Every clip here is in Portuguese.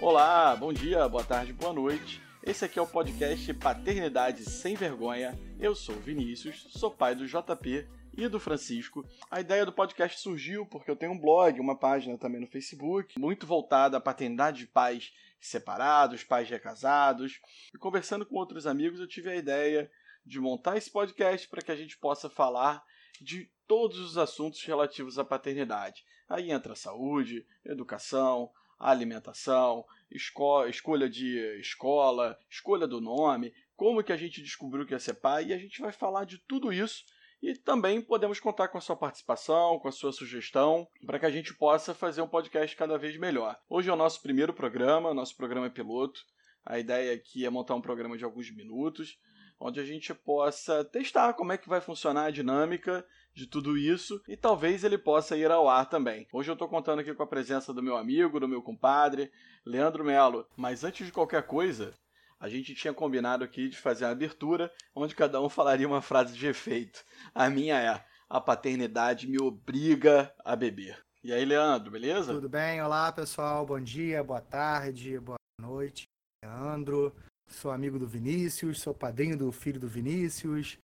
Olá, bom dia, boa tarde, boa noite. Esse aqui é o podcast Paternidade Sem Vergonha. Eu sou o Vinícius, sou pai do JP e do Francisco. A ideia do podcast surgiu porque eu tenho um blog, uma página também no Facebook, muito voltada à paternidade de pais separados, pais recasados. E conversando com outros amigos, eu tive a ideia de montar esse podcast para que a gente possa falar de todos os assuntos relativos à paternidade. Aí entra saúde, educação, alimentação, esco escolha de escola, escolha do nome, como que a gente descobriu que ia ser pai, e a gente vai falar de tudo isso e também podemos contar com a sua participação, com a sua sugestão, para que a gente possa fazer um podcast cada vez melhor. Hoje é o nosso primeiro programa, nosso programa é piloto. A ideia aqui é montar um programa de alguns minutos, onde a gente possa testar como é que vai funcionar a dinâmica de tudo isso e talvez ele possa ir ao ar também. Hoje eu estou contando aqui com a presença do meu amigo, do meu compadre, Leandro Melo. Mas antes de qualquer coisa, a gente tinha combinado aqui de fazer a abertura onde cada um falaria uma frase de efeito. A minha é: a paternidade me obriga a beber. E aí, Leandro, beleza? Tudo bem? Olá, pessoal. Bom dia, boa tarde, boa noite. Leandro, sou amigo do Vinícius, sou padrinho do filho do Vinícius,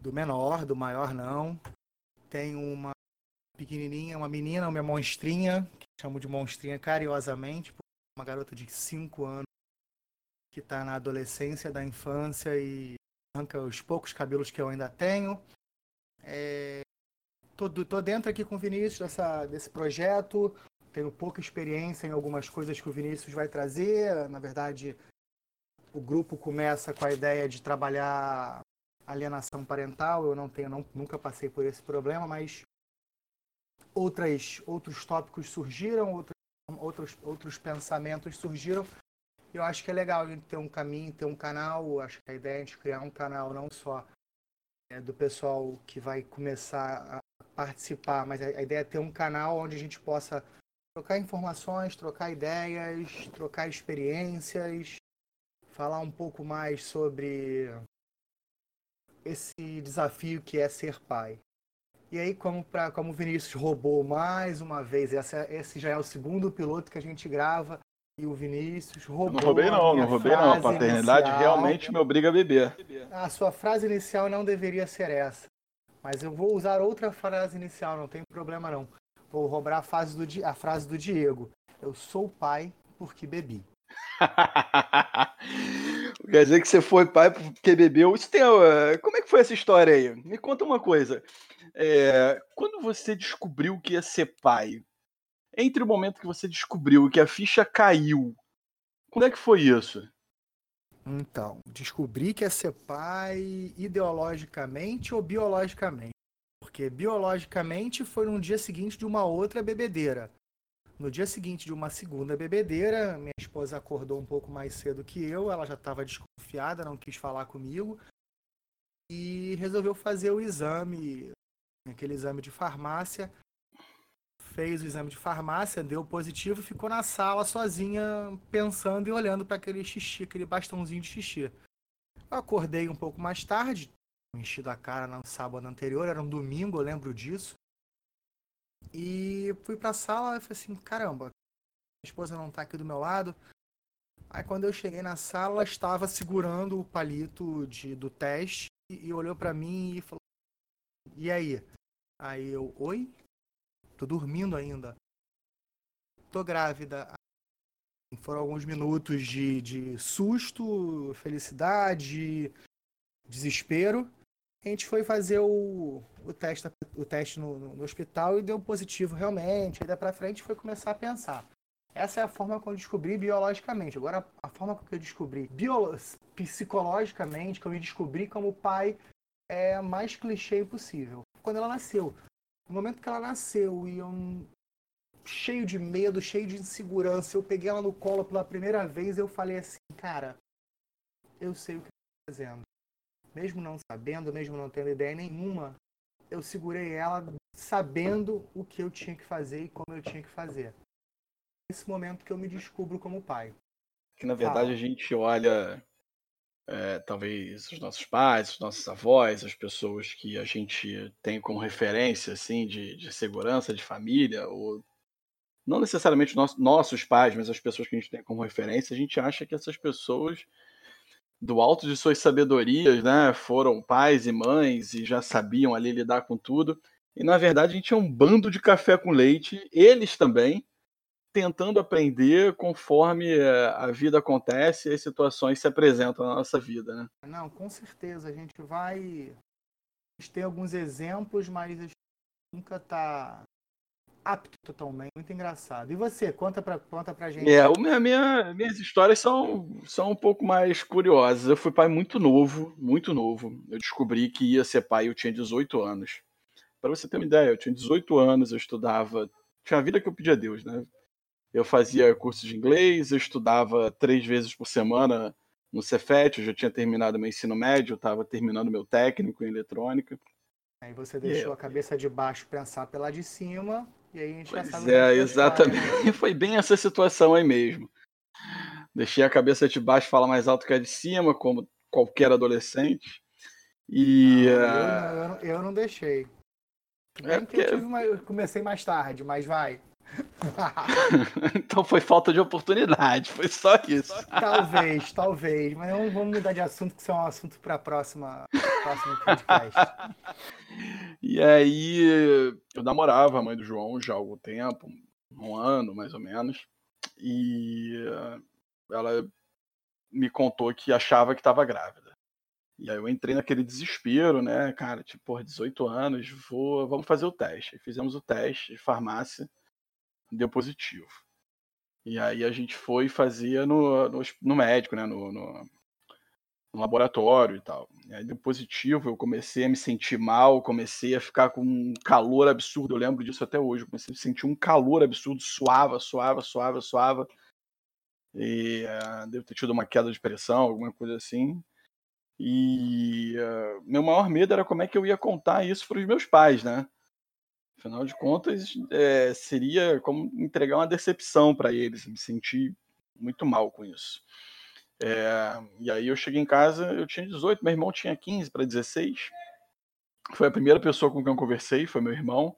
do menor, do maior não. Tenho uma pequenininha, uma menina, uma monstrinha, que chamo de monstrinha carinhosamente, uma garota de 5 anos que está na adolescência, da infância e arranca os poucos cabelos que eu ainda tenho. É, tô, tô dentro aqui com o Vinícius dessa, desse projeto, tenho pouca experiência em algumas coisas que o Vinícius vai trazer. Na verdade, o grupo começa com a ideia de trabalhar alienação parental. Eu não tenho, não, nunca passei por esse problema, mas outras, outros tópicos surgiram, outros, outros, outros pensamentos surgiram eu acho que é legal a ter um caminho, ter um canal. Acho que a ideia é a gente criar um canal não só é, do pessoal que vai começar a participar, mas a, ideia é ter um canal onde a gente possa trocar informações, trocar ideias, trocar experiências, falar um pouco mais sobre esse desafio que é ser pai. E aí, como, pra, como o Vinícius roubou mais uma vez, essa, esse já é o segundo piloto que a gente grava, e o Vinícius roubou. Não roubei, não, não roubei, não. A paternidade inicial. realmente me obriga a beber. A sua frase inicial não deveria ser essa. Mas eu vou usar outra frase inicial, não tem problema não. Vou roubar a, frase do, a frase do Diego. Eu sou pai porque bebi. Quer dizer que você foi pai porque bebeu. Isso tem, como é que foi essa história aí? Me conta uma coisa. É, quando você descobriu que ia ser pai, entre o momento que você descobriu que a ficha caiu, quando é que foi isso? Então, descobri que é ser pai ideologicamente ou biologicamente. Porque biologicamente foi no dia seguinte de uma outra bebedeira. No dia seguinte de uma segunda bebedeira, minha esposa acordou um pouco mais cedo que eu, ela já estava desconfiada, não quis falar comigo e resolveu fazer o exame, aquele exame de farmácia, fez o exame de farmácia, deu positivo, ficou na sala sozinha, pensando e olhando para aquele xixi, aquele bastãozinho de xixi. Eu acordei um pouco mais tarde, enchi da cara no sábado anterior, era um domingo, eu lembro disso. E fui pra sala e falei assim, caramba, minha esposa não tá aqui do meu lado. Aí quando eu cheguei na sala, ela estava segurando o palito de, do teste e, olhou para mim e falou: "E aí?" Aí eu: "Oi?" Tô dormindo ainda. Tô grávida. Foram alguns minutos de, de susto, felicidade, desespero. A gente foi fazer o, o teste, o teste no, no hospital e deu positivo realmente. Aí daí pra frente foi começar a pensar. Essa é a forma que eu descobri biologicamente. Agora, a forma que eu descobri bio, psicologicamente, que eu me descobri como pai, é mais clichê possível. Quando ela nasceu. No momento que ela nasceu e eu cheio de medo, cheio de insegurança, eu peguei ela no colo pela primeira vez, eu falei assim, cara, eu sei o que eu estou fazendo. Mesmo não sabendo, mesmo não tendo ideia nenhuma, eu segurei ela sabendo o que eu tinha que fazer e como eu tinha que fazer. Nesse momento que eu me descubro como pai. Que na verdade ah. a gente olha é, talvez os nossos pais, os nossos avós, as pessoas que a gente tem como referência assim de, de segurança de família ou não necessariamente nossos pais, mas as pessoas que a gente tem como referência, a gente acha que essas pessoas, do alto de suas sabedorias, né, foram pais e mães e já sabiam ali lidar com tudo. E na verdade a gente é um bando de café com leite, eles também, tentando aprender conforme eh, a vida acontece e as situações se apresentam na nossa vida, né? Não, com certeza. A gente vai. A gente tem alguns exemplos, mas a gente nunca está apto totalmente. Muito engraçado. E você, conta pra, conta pra gente. É, minha, minha, minhas histórias são, são um pouco mais curiosas. Eu fui pai muito novo, muito novo. Eu descobri que ia ser pai, eu tinha 18 anos. Para você ter uma ideia, eu tinha 18 anos, eu estudava. Tinha a vida que eu pedia a Deus, né? Eu fazia cursos de inglês, eu estudava três vezes por semana no Cefet, eu já tinha terminado meu ensino médio, estava terminando meu técnico em eletrônica. Aí você deixou é. a cabeça de baixo pensar pela de cima, e aí a gente pois já sabe. É, exatamente. Né? Foi bem essa situação aí mesmo. Deixei a cabeça de baixo falar mais alto que a de cima, como qualquer adolescente. E. Não, eu, ah, eu, não, eu, não deixei. É porque... eu, uma, eu comecei mais tarde, mas vai. então foi falta de oportunidade, foi só isso. Talvez, talvez, mas não vamos mudar de assunto, que isso é um assunto para a próxima, próximo podcast. e aí, eu namorava a mãe do João já há algum tempo, um ano mais ou menos, e ela me contou que achava que estava grávida. E aí eu entrei naquele desespero, né, cara, tipo, por 18 anos, vou, vamos fazer o teste. Fizemos o teste de farmácia deu positivo. E aí a gente foi fazer no, no, no médico, né? No, no, no, laboratório e tal. E aí deu positivo, eu comecei a me sentir mal, comecei a ficar com um calor absurdo. Eu lembro disso até hoje. Eu comecei a sentir um calor absurdo, suava, suava, suava, suava. E uh, devo ter tido uma queda de pressão, alguma coisa assim. E uh, meu maior medo era como é que eu ia contar isso para os meus pais, né? Afinal de contas, é, seria como entregar uma decepção para eles. Me senti muito mal com isso. É, e aí eu cheguei em casa, eu tinha 18, meu irmão tinha 15 para 16. Foi a primeira pessoa com quem eu conversei, foi meu irmão.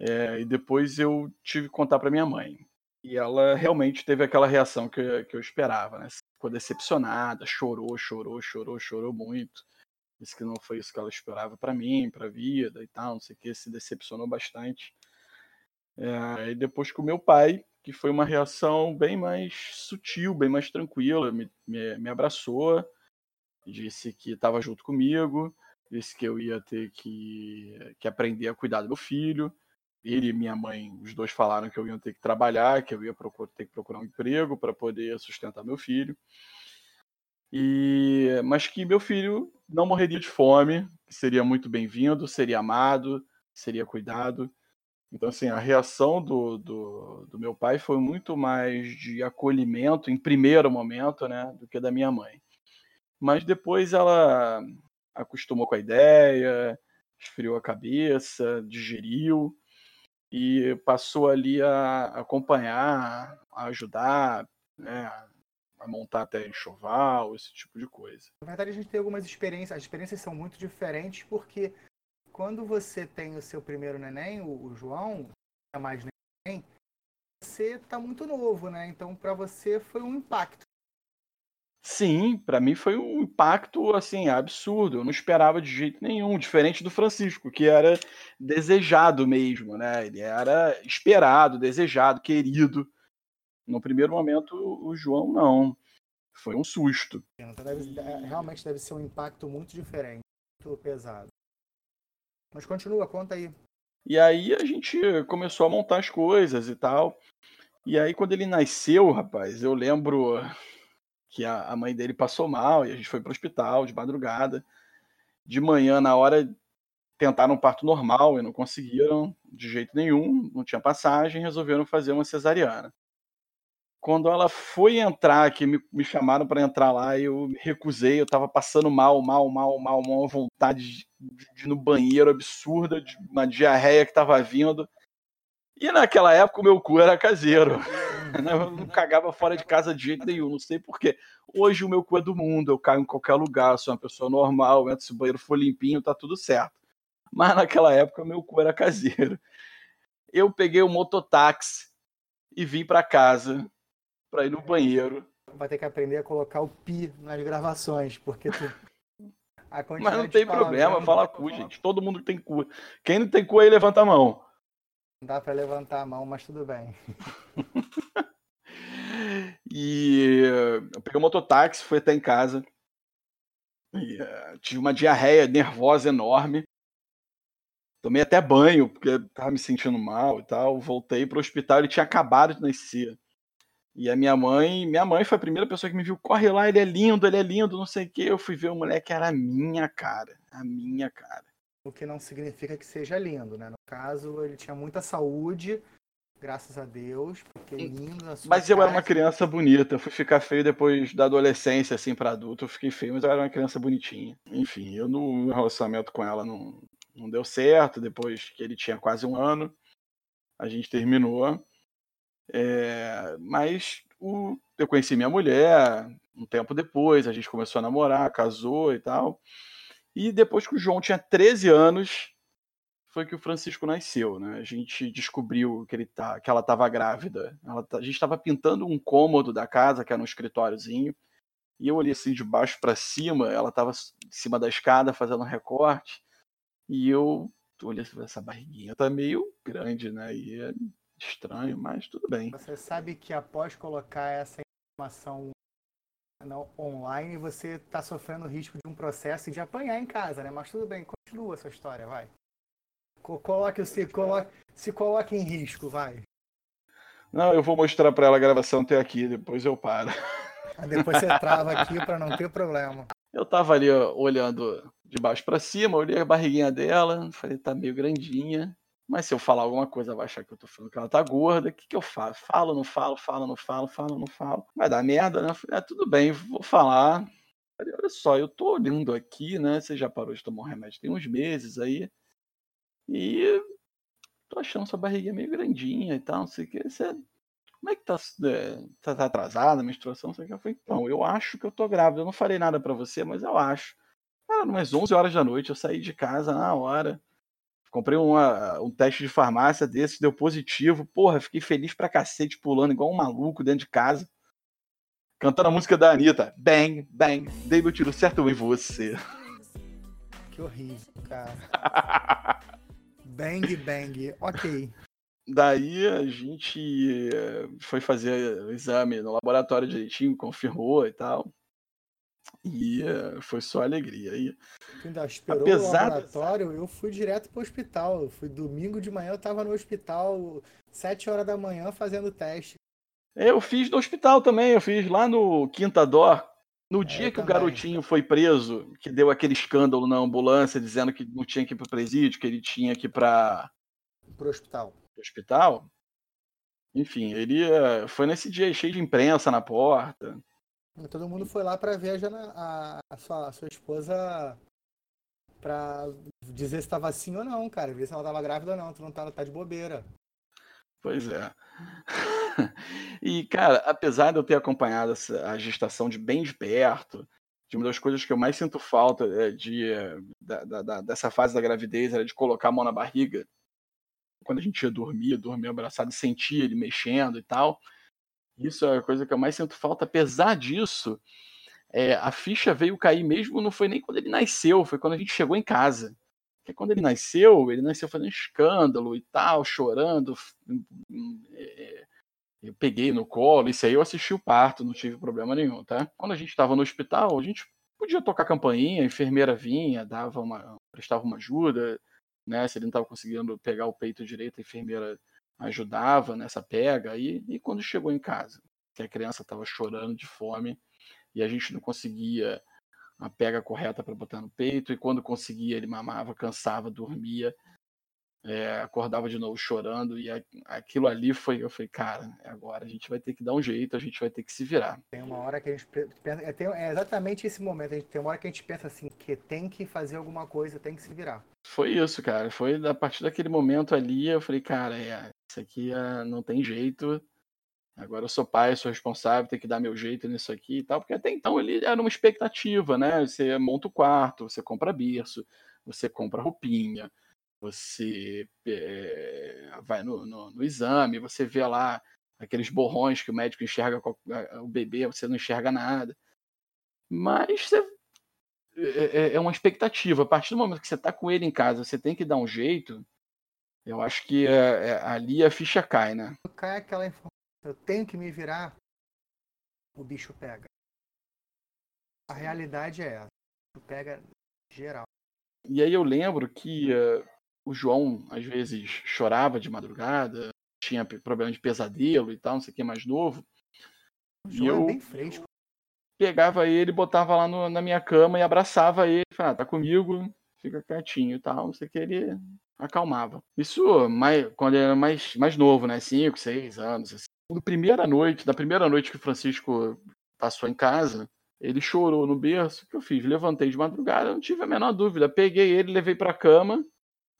É, e depois eu tive que contar para minha mãe. E ela realmente teve aquela reação que, que eu esperava, né? Ficou decepcionada, chorou, chorou, chorou, chorou muito disse que não foi isso que ela esperava para mim, para a vida e tal, não sei o que, se decepcionou bastante. É, e depois com o meu pai, que foi uma reação bem mais sutil, bem mais tranquila, me, me, me abraçou, disse que estava junto comigo, disse que eu ia ter que, que aprender a cuidar do meu filho. Ele e minha mãe, os dois falaram que eu ia ter que trabalhar, que eu ia procurar, ter que procurar um emprego para poder sustentar meu filho. E mas que meu filho não morreria de fome, seria muito bem-vindo, seria amado, seria cuidado. Então, assim, a reação do, do, do, meu pai foi muito mais de acolhimento, em primeiro momento, né, do que da minha mãe. Mas depois ela acostumou com a ideia, esfriou a cabeça, digeriu e passou ali a acompanhar, a ajudar, né, a montar até enxoval, esse tipo de coisa. Na verdade, a gente tem algumas experiências, as experiências são muito diferentes, porque quando você tem o seu primeiro neném, o, o João, é mais neném, você tá muito novo, né? Então, para você foi um impacto. Sim, para mim foi um impacto assim absurdo. Eu não esperava de jeito nenhum, diferente do Francisco, que era desejado mesmo, né? Ele era esperado, desejado, querido. No primeiro momento, o João não. Foi um susto. Então deve, é, realmente deve ser um impacto muito diferente, muito pesado. Mas continua, conta aí. E aí a gente começou a montar as coisas e tal. E aí quando ele nasceu, rapaz, eu lembro que a, mãe dele passou mal e a gente foi pro hospital de madrugada. De manhã, na hora, tentaram um parto normal e não conseguiram de jeito nenhum, não tinha passagem, resolveram fazer uma cesariana quando ela foi entrar, que me, me chamaram para entrar lá, eu recusei, eu tava passando mal, mal, mal, mal, uma vontade de, de ir no banheiro absurda, de uma diarreia que tava vindo. E naquela época o meu cu era caseiro. Né? Eu não cagava fora de casa de jeito nenhum, não sei porquê. Hoje o meu cu é do mundo, eu caio em qualquer lugar, sou uma pessoa normal, entro, se o banheiro for limpinho, tá tudo certo. Mas naquela época o meu cu era caseiro. Eu peguei o mototáxi e vim para casa para ir no banheiro. Vai ter que aprender a colocar o pi nas gravações, porque tu. Mas não tem problema, fala cu, gente. Todo mundo tem cu. Quem não tem cu aí, levanta a mão. Não dá para levantar a mão, mas tudo bem. e eu peguei um mototáxi, fui até em casa. E, uh, tive uma diarreia nervosa enorme. Tomei até banho, porque tava me sentindo mal e tal. Voltei pro hospital, ele tinha acabado de nascer. E a minha mãe, minha mãe foi a primeira pessoa que me viu, corre lá, ele é lindo, ele é lindo, não sei o quê. Eu fui ver o moleque, era a minha cara, a minha cara. O que não significa que seja lindo, né? No caso, ele tinha muita saúde, graças a Deus, porque é lindo na sua Mas eu era uma criança bonita, eu fui ficar feio depois da adolescência, assim, para adulto, eu fiquei feio, mas eu era uma criança bonitinha. Enfim, eu no relacionamento com ela não, não deu certo, depois que ele tinha quase um ano, a gente terminou. É, mas o, eu conheci minha mulher um tempo depois, a gente começou a namorar, casou e tal. E depois que o João tinha 13 anos, foi que o Francisco nasceu, né? A gente descobriu que, ele tá, que ela estava grávida. Ela, tá, a gente estava pintando um cômodo da casa, que era um escritóriozinho, e eu olhei assim de baixo para cima, ela estava em cima da escada fazendo um recorte, e eu olhei assim, essa barriguinha tá meio grande, né? E é estranho, mas tudo bem. Você sabe que após colocar essa informação online, você está sofrendo o risco de um processo e de apanhar em casa, né? Mas tudo bem, continua essa história, vai. Coloque, se, coloque, se coloque em risco, vai. Não, eu vou mostrar para ela a gravação até aqui, depois eu paro. Depois você trava aqui para não ter problema. Eu tava ali ó, olhando de baixo para cima, olhei a barriguinha dela, falei, tá meio grandinha. Mas se eu falar alguma coisa, vai achar que eu tô falando que ela tá gorda. O que, que eu faço? Falo, não falo, falo, não falo, falo, não falo. Vai dar merda, né? falei, ah, tudo bem, vou falar. Falei, olha só, eu tô olhando aqui, né? Você já parou de tomar um remédio tem uns meses aí. E tô achando sua barriguinha meio grandinha e tal, não sei o que. Você, como é que tá, é, tá, tá atrasada a menstruação? Não sei o que. Eu falei, então, eu acho que eu tô grávida. Eu não falei nada para você, mas eu acho. Era umas 11 horas da noite, eu saí de casa na hora. Comprei uma, um teste de farmácia desse, deu positivo. Porra, fiquei feliz pra cacete, pulando igual um maluco dentro de casa. Cantando a música da Anitta. Bang, bang, dei meu tiro certo em você. Que horrível, cara. bang, bang, ok. Daí a gente eh, foi fazer o exame no laboratório direitinho, confirmou e tal. E uh, foi só alegria. E, tu ainda esperou apesar o laboratório, eu fui direto para o hospital. Eu fui domingo de manhã, eu estava no hospital, sete horas da manhã, fazendo teste. Eu fiz no hospital também, eu fiz lá no Quinta Dó. No é, dia que também. o garotinho foi preso, que deu aquele escândalo na ambulância, dizendo que não tinha que ir para o presídio, que ele tinha que ir para o hospital. Pro hospital. Enfim, ele uh, foi nesse dia cheio de imprensa na porta. Todo mundo foi lá para ver a, a, sua, a sua esposa para dizer se estava assim ou não, cara. Ver se ela estava grávida ou não. Tu não tá, tá de bobeira. Pois é. e, cara, apesar de eu ter acompanhado essa, a gestação de bem de perto, de uma das coisas que eu mais sinto falta é de, da, da, dessa fase da gravidez era de colocar a mão na barriga. Quando a gente ia dormir, dormir abraçado, sentia ele mexendo e tal. Isso é a coisa que eu mais sinto falta. Apesar disso, é, a ficha veio cair mesmo, não foi nem quando ele nasceu, foi quando a gente chegou em casa. Porque quando ele nasceu, ele nasceu fazendo escândalo e tal, chorando. É, eu peguei no colo, isso aí eu assisti o parto, não tive problema nenhum, tá? Quando a gente estava no hospital, a gente podia tocar campainha, a enfermeira vinha, dava uma, prestava uma ajuda, né? Se ele não estava conseguindo pegar o peito direito, a enfermeira ajudava nessa pega. E, e quando chegou em casa, que a criança estava chorando de fome e a gente não conseguia a pega correta para botar no peito, e quando conseguia, ele mamava, cansava, dormia, é, acordava de novo chorando, e aquilo ali foi, eu falei, cara, agora a gente vai ter que dar um jeito, a gente vai ter que se virar. Tem uma hora que a gente pensa, é, é exatamente esse momento, a gente, tem uma hora que a gente pensa assim, que tem que fazer alguma coisa, tem que se virar. Foi isso, cara, foi a partir daquele momento ali, eu falei, cara, é, isso aqui é, não tem jeito. Agora eu sou pai, sou responsável, tenho que dar meu jeito nisso aqui e tal, porque até então ele era uma expectativa, né? Você monta o quarto, você compra berço, você compra roupinha, você é, vai no, no, no, exame, você vê lá aqueles borrões que o médico enxerga o bebê, você não enxerga nada. Mas você, é, é, é uma expectativa. A partir do momento que você está com ele em casa, você tem que dar um jeito. Eu acho que é, é, ali a ficha cai, né? Cai aquela informação. Eu tenho que me virar. O bicho pega. A realidade é essa. O bicho pega geral. E aí eu lembro que uh, o João às vezes chorava de madrugada, tinha problema de pesadelo e tal, não sei o que mais novo. O João é eu, é bem fresco pegava ele, botava lá no, na minha cama e abraçava ele, falava, ah, tá comigo, fica quietinho e tal, não sei o que, ele acalmava. Isso mais, quando ele era mais, mais novo, né, cinco, seis anos, assim. Na primeira noite, da primeira noite que o Francisco passou em casa, ele chorou no berço, o que eu fiz? Levantei de madrugada, não tive a menor dúvida, peguei ele, levei pra cama,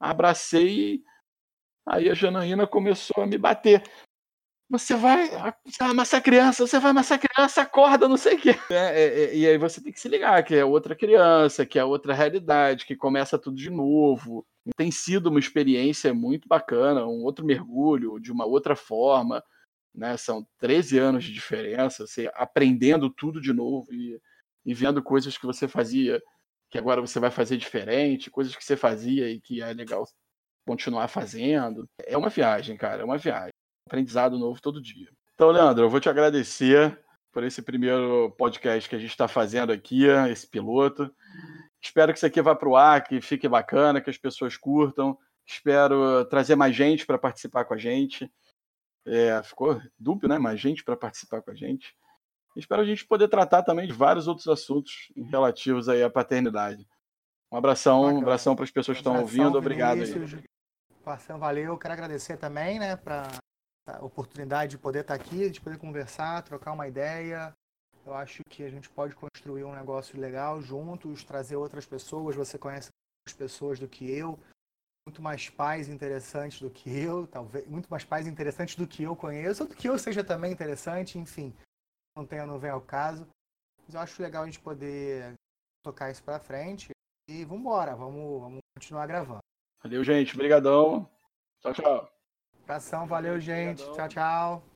abracei, aí a Janaína começou a me bater. Você vai, amassar criança, você vai amassar criança, acorda, não sei o quê. É, é, é, e aí você tem que se ligar que é outra criança, que é outra realidade, que começa tudo de novo. Tem sido uma experiência muito bacana, um outro mergulho, de uma outra forma. Né? São 13 anos de diferença, você aprendendo tudo de novo e, e vendo coisas que você fazia que agora você vai fazer diferente, coisas que você fazia e que é legal continuar fazendo. É uma viagem, cara, é uma viagem aprendizado novo todo dia. Então, Leandro, eu vou te agradecer por esse primeiro podcast que a gente está fazendo aqui, esse piloto. Espero que isso aqui vá para o ar, que fique bacana, que as pessoas curtam. Espero trazer mais gente para participar com a gente. É, ficou dúbio, né? Mais gente para participar com a gente. Espero a gente poder tratar também de vários outros assuntos relativos aí à paternidade. Um abração, Bacana. um abração para as pessoas que estão ouvindo. Obrigado aí. Valeu. Quero agradecer também, né, para oportunidade de poder estar aqui, de poder conversar, trocar uma ideia. Eu acho que a gente pode construir um negócio legal juntos, trazer outras pessoas. Você conhece mais pessoas do que eu, muito mais pais interessantes do que eu, talvez muito mais pais interessantes do que eu conheço, ou do que eu seja também interessante, enfim. Não tenha, não vem ao caso. Mas eu acho legal a gente poder tocar isso para frente e vamos embora, vamos, vamos continuar gravando. Valeu, gente. Obrigadão. Tchau, tchau. Abração, valeu, gente. Tchau, tchau.